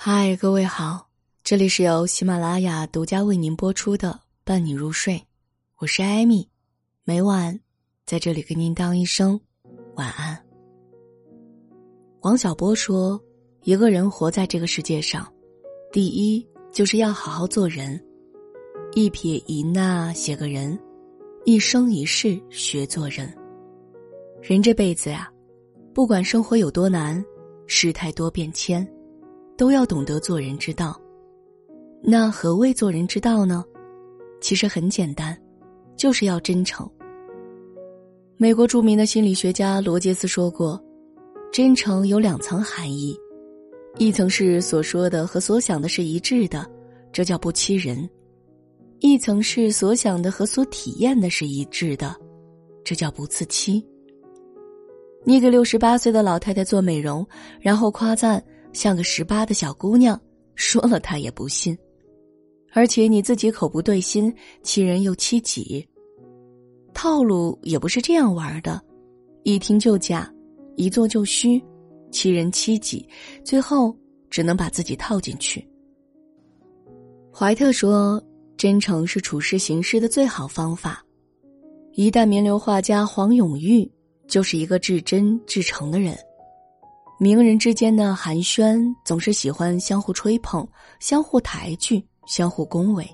嗨，各位好，这里是由喜马拉雅独家为您播出的《伴你入睡》，我是艾米，每晚在这里跟您道一声晚安。王小波说：“一个人活在这个世界上，第一就是要好好做人，一撇一捺写个人，一生一世学做人。人这辈子呀，不管生活有多难，世态多变迁。”都要懂得做人之道。那何谓做人之道呢？其实很简单，就是要真诚。美国著名的心理学家罗杰斯说过，真诚有两层含义：一层是所说的和所想的是一致的，这叫不欺人；一层是所想的和所体验的是一致的，这叫不自欺。你给六十八岁的老太太做美容，然后夸赞。像个十八的小姑娘，说了她也不信，而且你自己口不对心，欺人又欺己，套路也不是这样玩的，一听就假，一做就虚，欺人欺己，最后只能把自己套进去。怀特说：“真诚是处事行事的最好方法。”一代名流画家黄永玉就是一个至真至诚的人。名人之间的寒暄总是喜欢相互吹捧、相互抬举、相互恭维，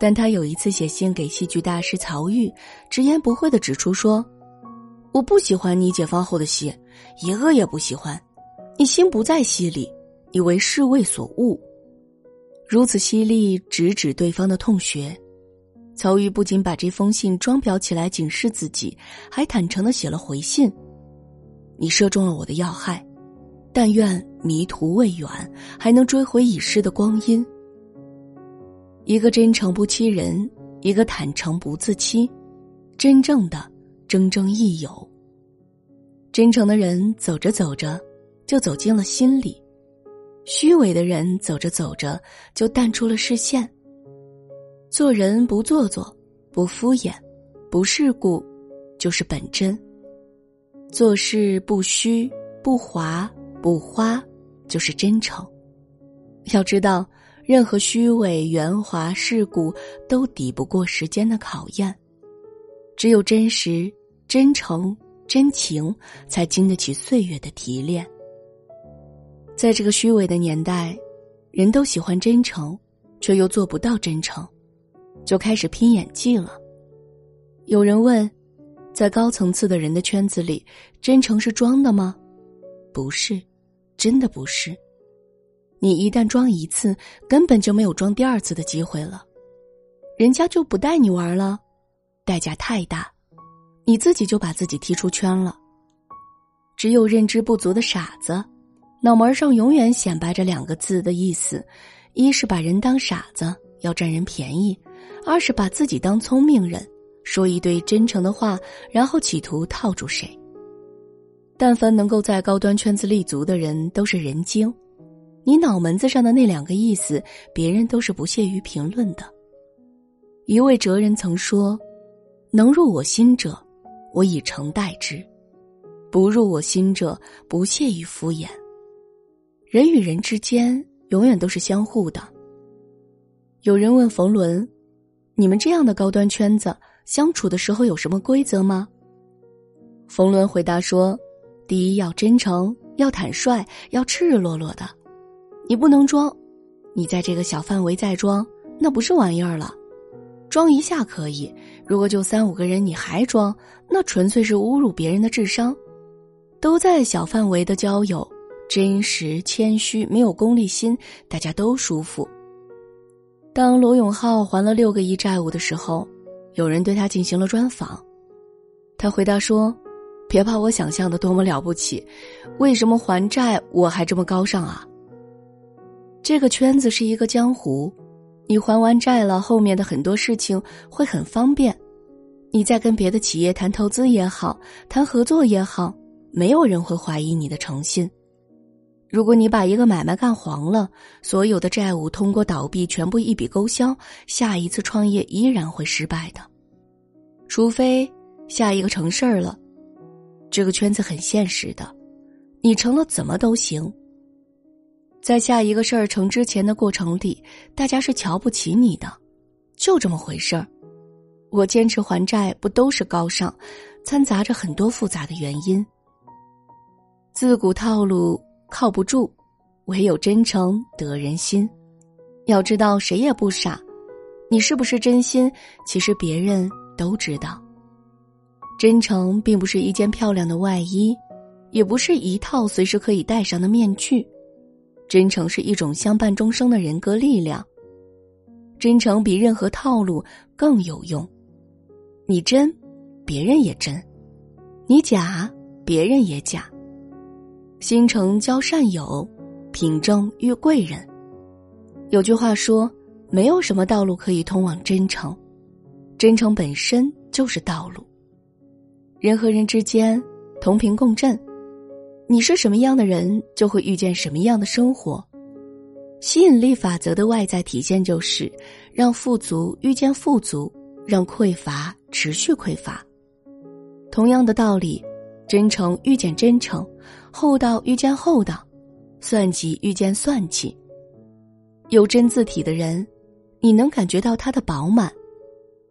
但他有一次写信给戏剧大师曹禺，直言不讳的指出说：“我不喜欢你解放后的戏，一个也不喜欢。你心不在戏里，你为世味所误。”如此犀利直指对方的痛穴，曹禺不仅把这封信装裱起来警示自己，还坦诚的写了回信。你射中了我的要害，但愿迷途未远，还能追回已逝的光阴。一个真诚不欺人，一个坦诚不自欺，真正的铮铮益友。真诚的人走着走着，就走进了心里；虚伪的人走着走着，就淡出了视线。做人不做作，不敷衍，不世故，就是本真。做事不虚不华不花，就是真诚。要知道，任何虚伪圆滑世故都抵不过时间的考验，只有真实、真诚、真情，才经得起岁月的提炼。在这个虚伪的年代，人都喜欢真诚，却又做不到真诚，就开始拼演技了。有人问。在高层次的人的圈子里，真诚是装的吗？不是，真的不是。你一旦装一次，根本就没有装第二次的机会了，人家就不带你玩了，代价太大，你自己就把自己踢出圈了。只有认知不足的傻子，脑门上永远显摆着两个字的意思：一是把人当傻子，要占人便宜；二是把自己当聪明人。说一堆真诚的话，然后企图套住谁。但凡能够在高端圈子立足的人，都是人精。你脑门子上的那两个意思，别人都是不屑于评论的。一位哲人曾说：“能入我心者，我以诚待之；不入我心者，不屑于敷衍。”人与人之间，永远都是相互的。有人问冯仑：“你们这样的高端圈子？”相处的时候有什么规则吗？冯仑回答说：“第一要真诚，要坦率，要赤裸裸的。你不能装，你在这个小范围再装，那不是玩意儿了。装一下可以，如果就三五个人你还装，那纯粹是侮辱别人的智商。都在小范围的交友，真实、谦虚，没有功利心，大家都舒服。当罗永浩还了六个亿债务的时候。”有人对他进行了专访，他回答说：“别把我想象的多么了不起，为什么还债我还这么高尚啊？这个圈子是一个江湖，你还完债了，后面的很多事情会很方便。你在跟别的企业谈投资也好，谈合作也好，没有人会怀疑你的诚信。如果你把一个买卖干黄了，所有的债务通过倒闭全部一笔勾销，下一次创业依然会失败的。除非下一个成事儿了，这个圈子很现实的，你成了怎么都行。在下一个事儿成之前的过程里，大家是瞧不起你的，就这么回事儿。我坚持还债，不都是高尚，掺杂着很多复杂的原因。自古套路靠不住，唯有真诚得人心。要知道，谁也不傻，你是不是真心，其实别人都知道。真诚并不是一件漂亮的外衣，也不是一套随时可以戴上的面具。真诚是一种相伴终生的人格力量。真诚比任何套路更有用。你真，别人也真；你假，别人也假。心诚交善友，品正遇贵人。有句话说：“没有什么道路可以通往真诚，真诚本身就是道路。”人和人之间同频共振，你是什么样的人，就会遇见什么样的生活。吸引力法则的外在体现就是让富足遇见富足。让匮乏持续匮乏。同样的道理，真诚遇见真诚，厚道遇见厚道，算计遇见算计。有真字体的人，你能感觉到他的饱满；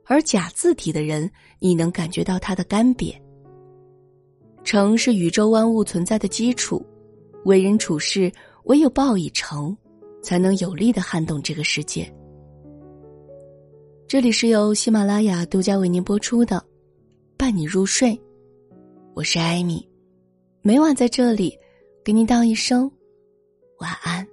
而假字体的人，你能感觉到他的干瘪。诚是宇宙万物存在的基础，为人处事唯有报以诚，才能有力的撼动这个世界。这里是由喜马拉雅独家为您播出的《伴你入睡》，我是艾米，每晚在这里给您道一声晚安。